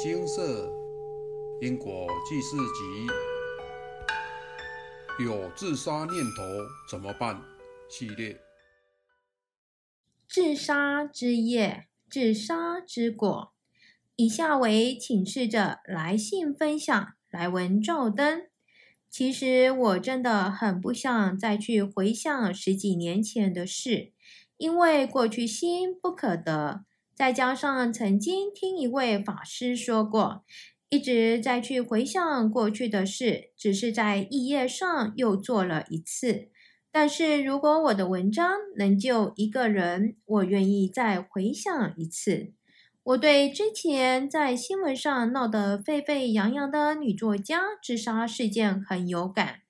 金色因果记事集，有自杀念头怎么办？系列。自杀之业，自杀之果。以下为请示者来信分享，来文照灯。其实我真的很不想再去回想十几年前的事，因为过去心不可得。再加上曾经听一位法师说过，一直在去回想过去的事，只是在意页上又做了一次。但是如果我的文章能救一个人，我愿意再回想一次。我对之前在新闻上闹得沸沸扬扬的女作家自杀事件很有感。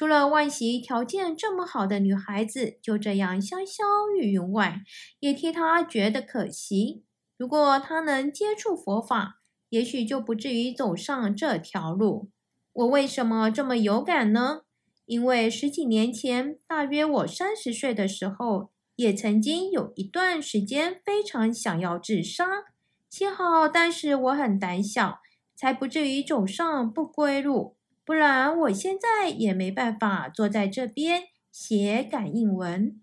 除了万喜条件这么好的女孩子就这样香消玉殒外，也替她觉得可惜。如果她能接触佛法，也许就不至于走上这条路。我为什么这么有感呢？因为十几年前，大约我三十岁的时候，也曾经有一段时间非常想要自杀。幸好当时我很胆小，才不至于走上不归路。不然，我现在也没办法坐在这边写感应文。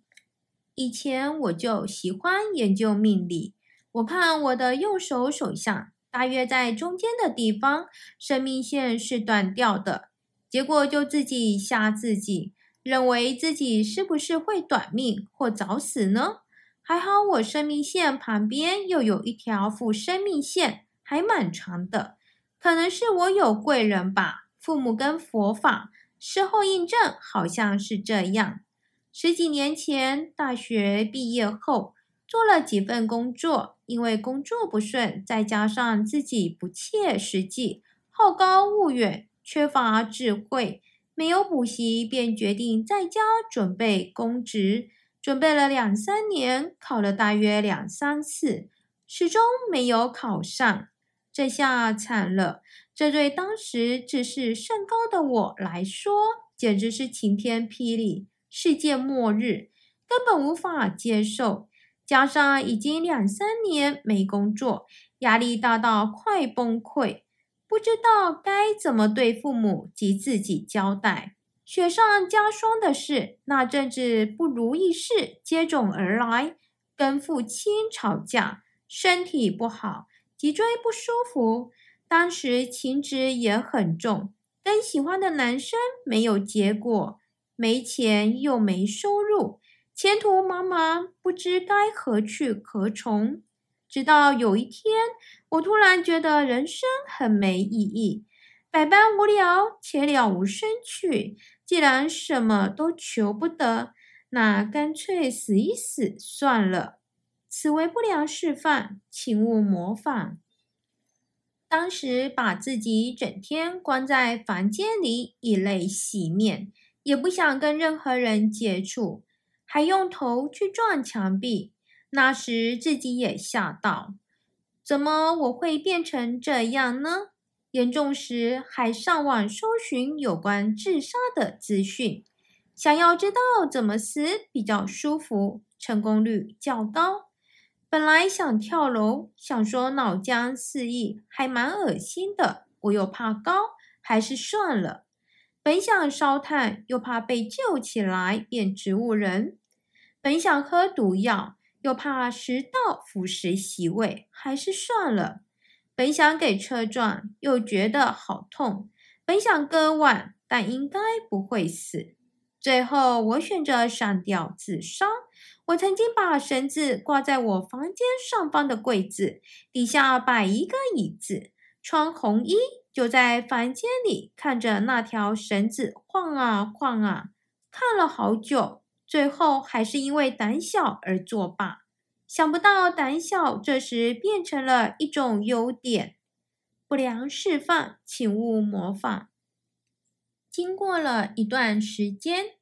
以前我就喜欢研究命理，我看我的右手手相，大约在中间的地方，生命线是断掉的。结果就自己吓自己，认为自己是不是会短命或早死呢？还好我生命线旁边又有一条副生命线，还蛮长的，可能是我有贵人吧。父母跟佛法，事后印证好像是这样。十几年前大学毕业后，做了几份工作，因为工作不顺，再加上自己不切实际、好高骛远、缺乏智慧，没有补习，便决定在家准备公职。准备了两三年，考了大约两三次，始终没有考上。这下惨了。这对当时自视甚高的我来说，简直是晴天霹雳、世界末日，根本无法接受。加上已经两三年没工作，压力大到快崩溃，不知道该怎么对父母及自己交代。雪上加霜的是，那阵子不如意事接踵而来，跟父亲吵架，身体不好，脊椎不舒服。当时情执也很重，跟喜欢的男生没有结果，没钱又没收入，前途茫茫，不知该何去何从。直到有一天，我突然觉得人生很没意义，百般无聊且了无生趣。既然什么都求不得，那干脆死一死算了。此为不良示范，请勿模仿。当时把自己整天关在房间里，以泪洗面，也不想跟任何人接触，还用头去撞墙壁。那时自己也吓到，怎么我会变成这样呢？严重时还上网搜寻有关自杀的资讯，想要知道怎么死比较舒服，成功率较高。本来想跳楼，想说脑浆四溢，还蛮恶心的。我又怕高，还是算了。本想烧炭，又怕被救起来变植物人。本想喝毒药，又怕食道腐蚀洗胃，还是算了。本想给车撞，又觉得好痛。本想割腕，但应该不会死。最后，我选择上吊自杀。我曾经把绳子挂在我房间上方的柜子底下，摆一个椅子，穿红衣，就在房间里看着那条绳子晃啊晃啊，看了好久，最后还是因为胆小而作罢。想不到胆小这时变成了一种优点，不良示范，请勿模仿。经过了一段时间。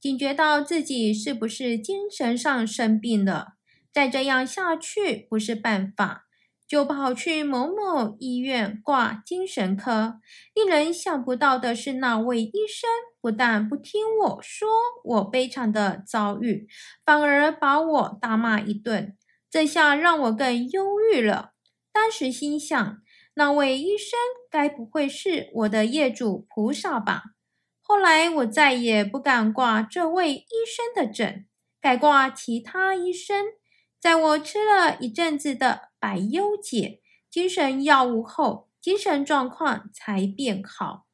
警觉到自己是不是精神上生病了，再这样下去不是办法，就跑去某某医院挂精神科。令人想不到的是，那位医生不但不听我说我悲惨的遭遇，反而把我大骂一顿。这下让我更忧郁了。当时心想，那位医生该不会是我的业主菩萨吧？后来我再也不敢挂这位医生的诊，改挂其他医生。在我吃了一阵子的百忧解精神药物后，精神状况才变好。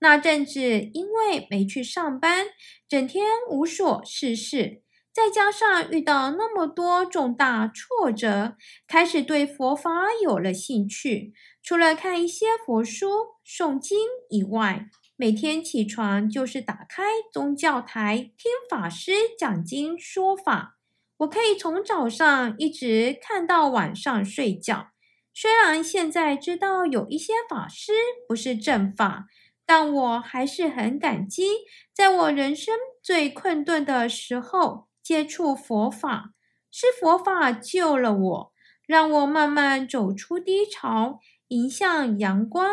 那阵子因为没去上班，整天无所事事。再加上遇到那么多重大挫折，开始对佛法有了兴趣。除了看一些佛书、诵经以外，每天起床就是打开宗教台听法师讲经说法。我可以从早上一直看到晚上睡觉。虽然现在知道有一些法师不是正法，但我还是很感激，在我人生最困顿的时候。接触佛法，是佛法救了我，让我慢慢走出低潮，迎向阳光。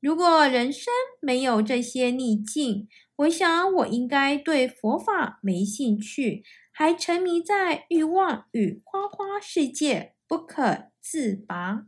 如果人生没有这些逆境，我想我应该对佛法没兴趣，还沉迷在欲望与花花世界不可自拔。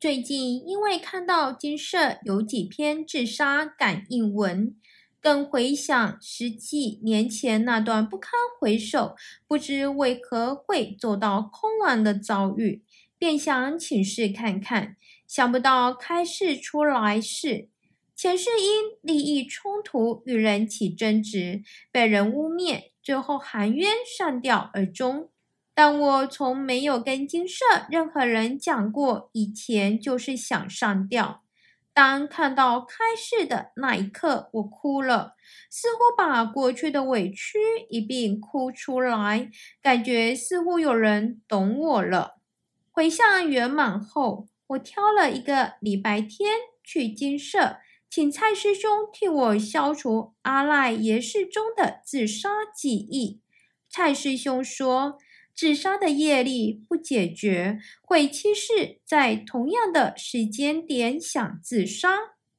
最近因为看到金社有几篇自杀感应文。更回想十几年前那段不堪回首、不知为何会走到空亡的遭遇，便想请示看看。想不到开示出来是前世因利益冲突与人起争执，被人污蔑，最后含冤上吊而终。但我从没有跟金社任何人讲过，以前就是想上吊。当看到开示的那一刻，我哭了，似乎把过去的委屈一并哭出来，感觉似乎有人懂我了。回向圆满后，我挑了一个礼拜天去金舍，请蔡师兄替我消除阿赖耶识中的自杀记忆。蔡师兄说。自杀的业力不解决，会期世在同样的时间点想自杀，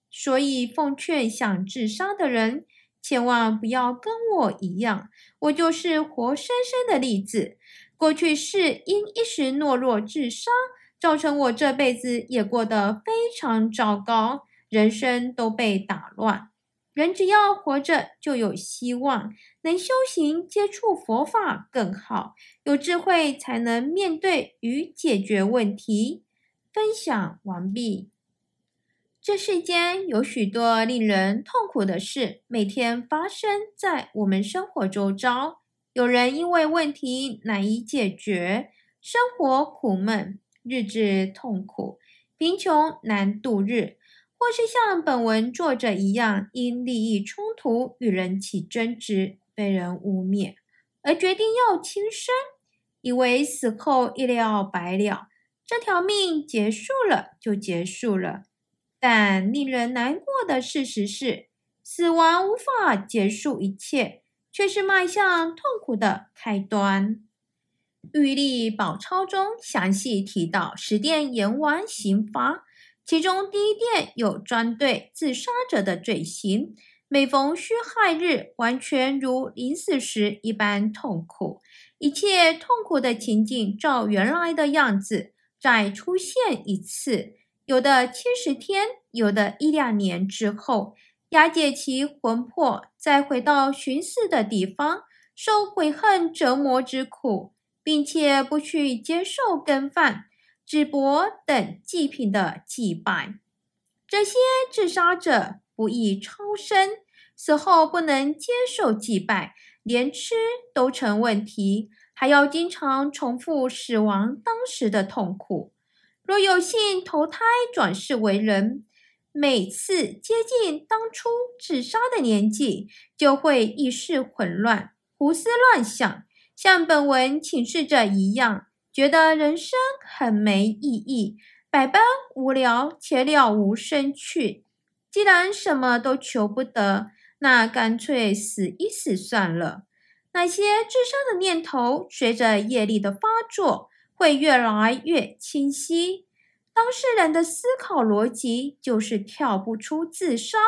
所以奉劝想自杀的人，千万不要跟我一样，我就是活生生的例子。过去是因一时懦弱自杀，造成我这辈子也过得非常糟糕，人生都被打乱。人只要活着就有希望，能修行接触佛法更好，有智慧才能面对与解决问题。分享完毕。这世间有许多令人痛苦的事，每天发生在我们生活周遭。有人因为问题难以解决，生活苦闷，日子痛苦，贫穷难度日。或是像本文作者一样，因利益冲突与人起争执，被人污蔑，而决定要轻生，以为死后一了百了，这条命结束了就结束了。但令人难过的事实是，死亡无法结束一切，却是迈向痛苦的开端。《玉历宝钞》中详细提到十殿阎王刑罚。其中第一殿有专对自杀者的罪行，每逢戌亥日，完全如临死时一般痛苦，一切痛苦的情景照原来的样子再出现一次，有的七十天，有的一两年之后，押解其魂魄，再回到寻死的地方，受悔恨折磨之苦，并且不去接受更犯。纸帛等祭品的祭拜，这些自杀者不易超生，死后不能接受祭拜，连吃都成问题，还要经常重复死亡当时的痛苦。若有幸投胎转世为人，每次接近当初自杀的年纪，就会意识混乱，胡思乱想，像本文请示者一样。觉得人生很没意义，百般无聊且了无生趣。既然什么都求不得，那干脆死一死算了。那些自杀的念头，随着业力的发作，会越来越清晰。当事人的思考逻辑就是跳不出自杀，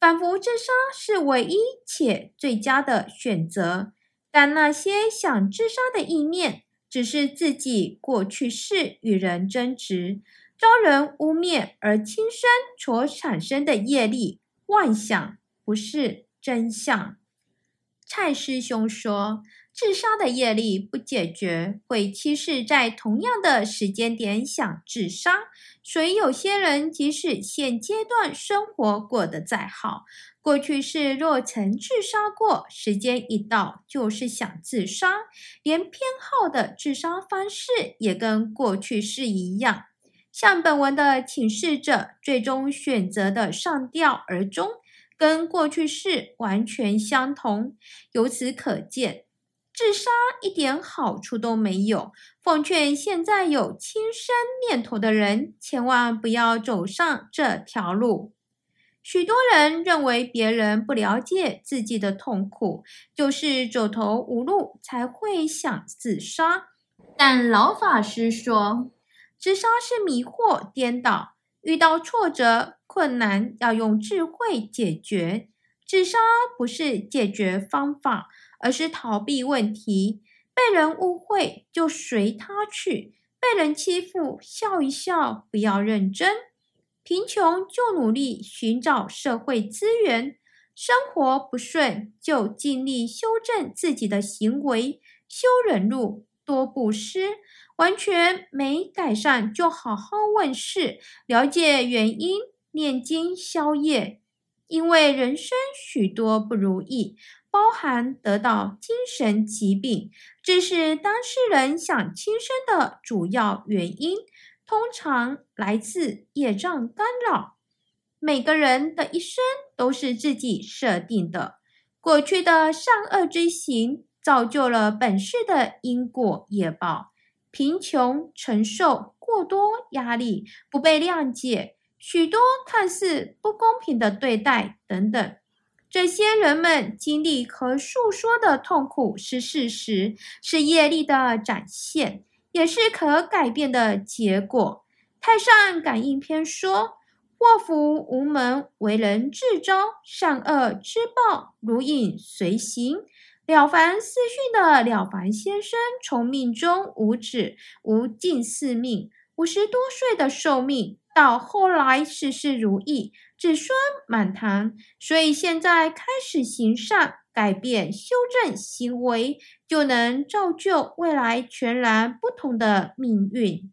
仿佛自杀是唯一且最佳的选择。但那些想自杀的意念，只是自己过去式与人争执，招人污蔑而轻生所产生的业力妄想，不是真相。蔡师兄说。自杀的业力不解决，会期视在同样的时间点想自杀。所以有些人即使现阶段生活过得再好，过去世若曾自杀过，时间一到就是想自杀，连偏好的自杀方式也跟过去世一样。像本文的请示者最终选择的上吊而终，跟过去世完全相同。由此可见。自杀一点好处都没有，奉劝现在有轻生念头的人，千万不要走上这条路。许多人认为别人不了解自己的痛苦，就是走投无路才会想自杀。但老法师说，自杀是迷惑颠倒，遇到挫折困难要用智慧解决。自杀不是解决方法。而是逃避问题，被人误会就随他去，被人欺负笑一笑，不要认真。贫穷就努力寻找社会资源，生活不顺就尽力修正自己的行为，修忍辱，多布施。完全没改善就好好问事，了解原因，念经消业。因为人生许多不如意。包含得到精神疾病，这是当事人想轻生的主要原因，通常来自业障干扰。每个人的一生都是自己设定的，过去的善恶之行造就了本世的因果业报。贫穷、承受过多压力、不被谅解、许多看似不公平的对待等等。这些人们经历和诉说的痛苦是事实，是业力的展现，也是可改变的结果。太上感应篇说：“祸福无门，为人自招；善恶之报，如影随形。”了凡四训的了凡先生，从命中无止无尽四命，五十多岁的寿命。到后来，事事如意，子孙满堂，所以现在开始行善，改变修正行为，就能造就未来全然不同的命运。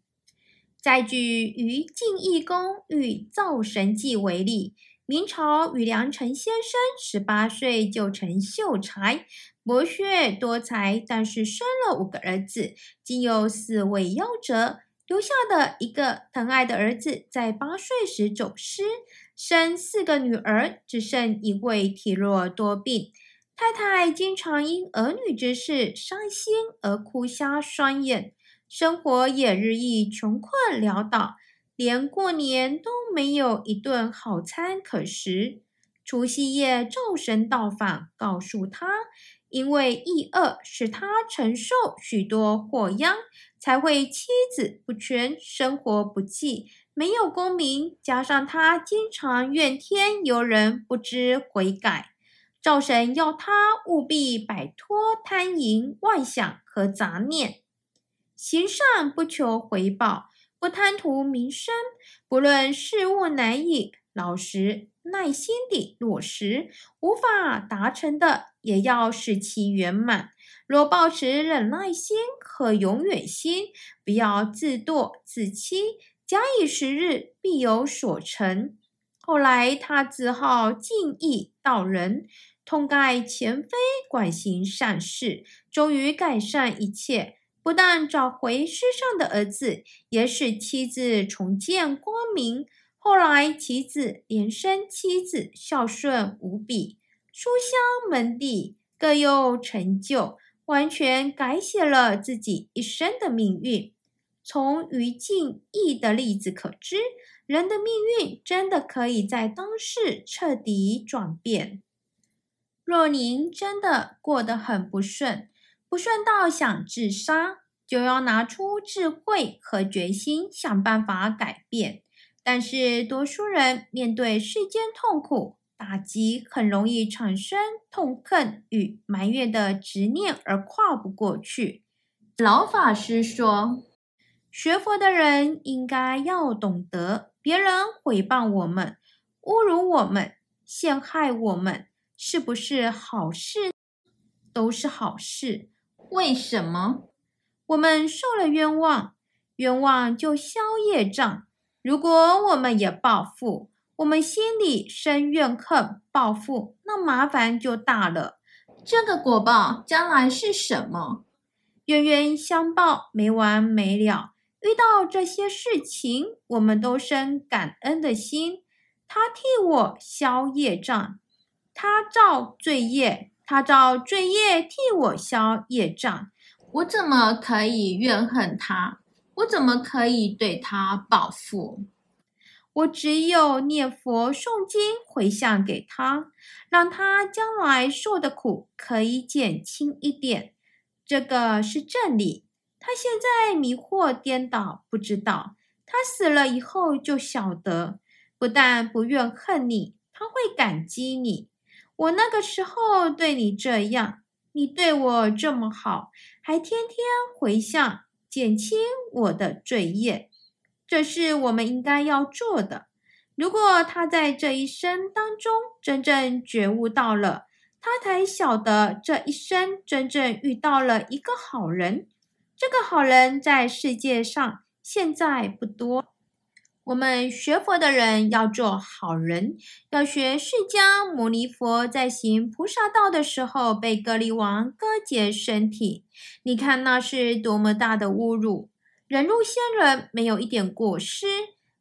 再举于晋义公与造神记为例，明朝于良辰先生十八岁就成秀才，博学多才，但是生了五个儿子，仅有四位夭折。留下的一个疼爱的儿子在八岁时走失，生四个女儿，只剩一位体弱多病。太太经常因儿女之事伤心而哭瞎双眼，生活也日益穷困潦倒，连过年都没有一顿好餐可食。除夕夜，灶神到访，告诉他，因为疫恶使他承受许多祸殃。才会妻子不全，生活不济，没有功名，加上他经常怨天尤人，不知悔改。赵神要他务必摆脱贪淫妄想和杂念，行善不求回报，不贪图名声，不论事物难以老实耐心地落实，无法达成的，也要使其圆满。若保持忍耐心和永远心，不要自堕自欺，假以时日，必有所成。后来他自号敬义道人，痛改前非，广行善事，终于改善一切。不但找回失丧的儿子，也使妻子重见光明。后来其子连生妻子孝顺无比，书香门第，各有成就。完全改写了自己一生的命运。从于静义的例子可知，人的命运真的可以在当世彻底转变。若您真的过得很不顺，不顺到想自杀，就要拿出智慧和决心，想办法改变。但是多数人面对世间痛苦，打击很容易产生痛恨与埋怨的执念，而跨不过去。老法师说：“学佛的人应该要懂得，别人诽谤我们、侮辱我们、陷害我们，是不是好事？都是好事。为什么？我们受了冤枉，冤枉就消业障。如果我们也报复，我们心里生怨恨、报复，那麻烦就大了。这个果报将来是什么？冤冤相报，没完没了。遇到这些事情，我们都生感恩的心。他替我消业障，他造罪业，他造罪业替我消业障。我怎么可以怨恨他？我怎么可以对他报复？我只有念佛诵经回向给他，让他将来受的苦可以减轻一点。这个是正理。他现在迷惑颠倒，不知道。他死了以后就晓得，不但不怨恨你，他会感激你。我那个时候对你这样，你对我这么好，还天天回向，减轻我的罪业，这是我们应该要做的。如果他在这一生当中真正觉悟到了，他才晓得这一生真正遇到了一个好人。这个好人在世界上现在不多。我们学佛的人要做好人，要学释迦牟尼佛在行菩萨道的时候被格利王割截身体。你看那是多么大的侮辱！忍辱仙人没有一点过失，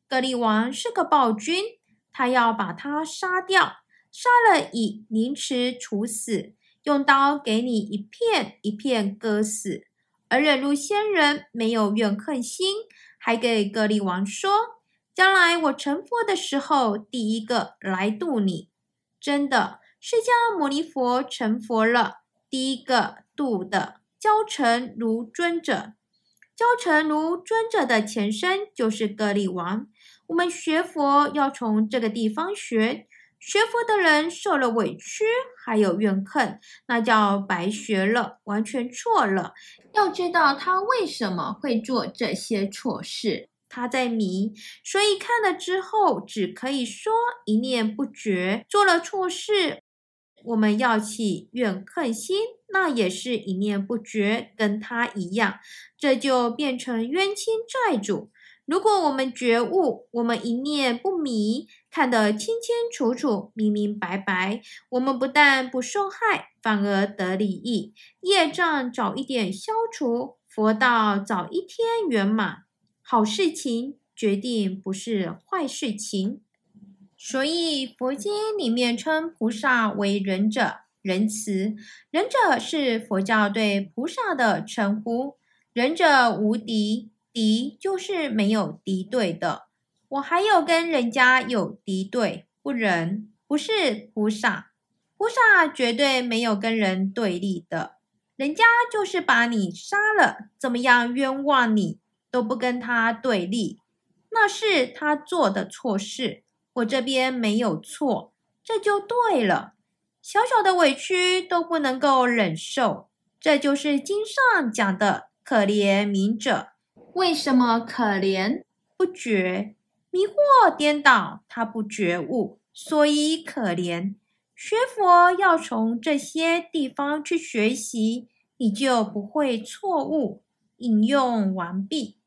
格利王是个暴君，他要把他杀掉，杀了以凌迟处死，用刀给你一片一片割死。而忍辱仙人没有怨恨心，还给格利王说：“将来我成佛的时候，第一个来度你。”真的，释迦牟尼佛成佛了，第一个度的焦成如尊者。焦成如尊者的前身就是格利王。我们学佛要从这个地方学。学佛的人受了委屈，还有怨恨，那叫白学了，完全错了。要知道他为什么会做这些错事，他在迷，所以看了之后，只可以说一念不绝，做了错事。我们要起怨恨心，那也是一念不绝，跟他一样，这就变成冤亲债主。如果我们觉悟，我们一念不迷，看得清清楚楚、明明白白，我们不但不受害，反而得利益，业障早一点消除，佛道早一天圆满，好事情决定不是坏事情。所以佛经里面称菩萨为仁者，仁慈，仁者是佛教对菩萨的称呼，仁者无敌。敌就是没有敌对的，我还有跟人家有敌对，不仁，不是菩萨。菩萨绝对没有跟人对立的，人家就是把你杀了，怎么样冤枉你都不跟他对立，那是他做的错事，我这边没有错，这就对了。小小的委屈都不能够忍受，这就是经上讲的可怜悯者。为什么可怜不觉迷惑颠倒？他不觉悟，所以可怜。学佛要从这些地方去学习，你就不会错误。引用完毕。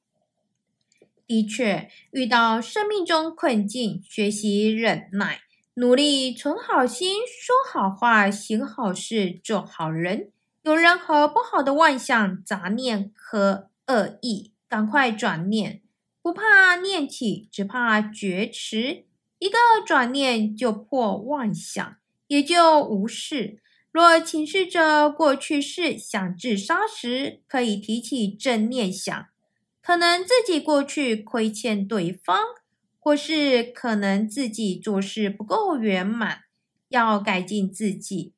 的确，遇到生命中困境，学习忍耐，努力存好心，说好话，行好事，做好人。有任何不好的妄想、杂念和恶意。赶快转念，不怕念起，只怕觉迟。一个转念就破妄想，也就无事。若请示着过去事想自杀时，可以提起正念想，可能自己过去亏欠对方，或是可能自己做事不够圆满，要改进自己，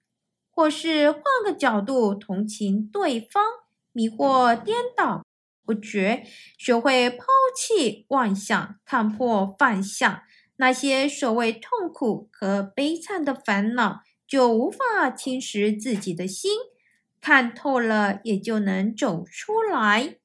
或是换个角度同情对方，迷惑颠倒。不觉学会抛弃妄想，看破幻象，那些所谓痛苦和悲惨的烦恼就无法侵蚀自己的心。看透了，也就能走出来。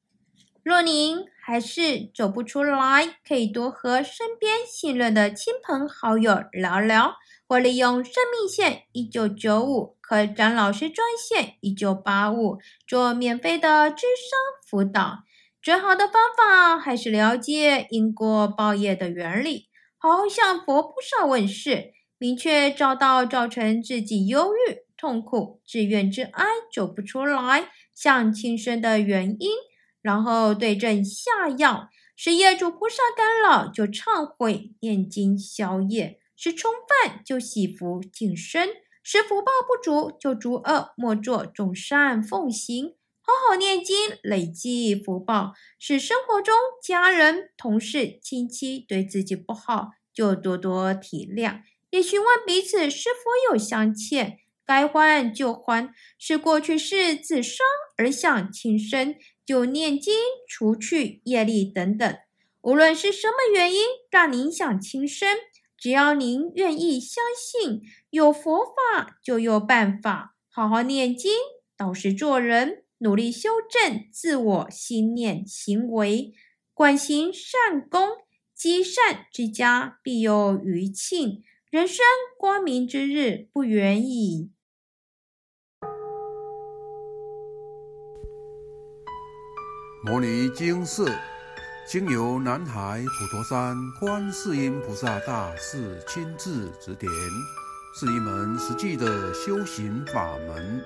若您还是走不出来，可以多和身边信任的亲朋好友聊聊，或利用生命线一九九五、和张老师专线一九八五做免费的智商辅导。最好的方法还是了解因果报业的原理，好好向佛菩萨问事，明确找到造成自己忧郁、痛苦、自怨自哀、走不出来、想轻生的原因，然后对症下药。是业主菩萨干扰就忏悔、念经消业；是冲犯就洗福净身；是福报不足就诸恶莫作，众善奉行。好好念经，累积福报，使生活中家人、同事、亲戚对自己不好，就多多体谅，也询问彼此是否有相欠，该还就还。是过去是自伤而想轻生，就念经除去业力等等。无论是什么原因让您想轻生，只要您愿意相信有佛法，就有办法。好好念经，倒是做人。努力修正自我心念行为，广行善功，积善之家必有余庆，人生光明之日不远矣。摩尼经寺经由南海普陀山观世音菩萨大士亲自指点，是一门实际的修行法门。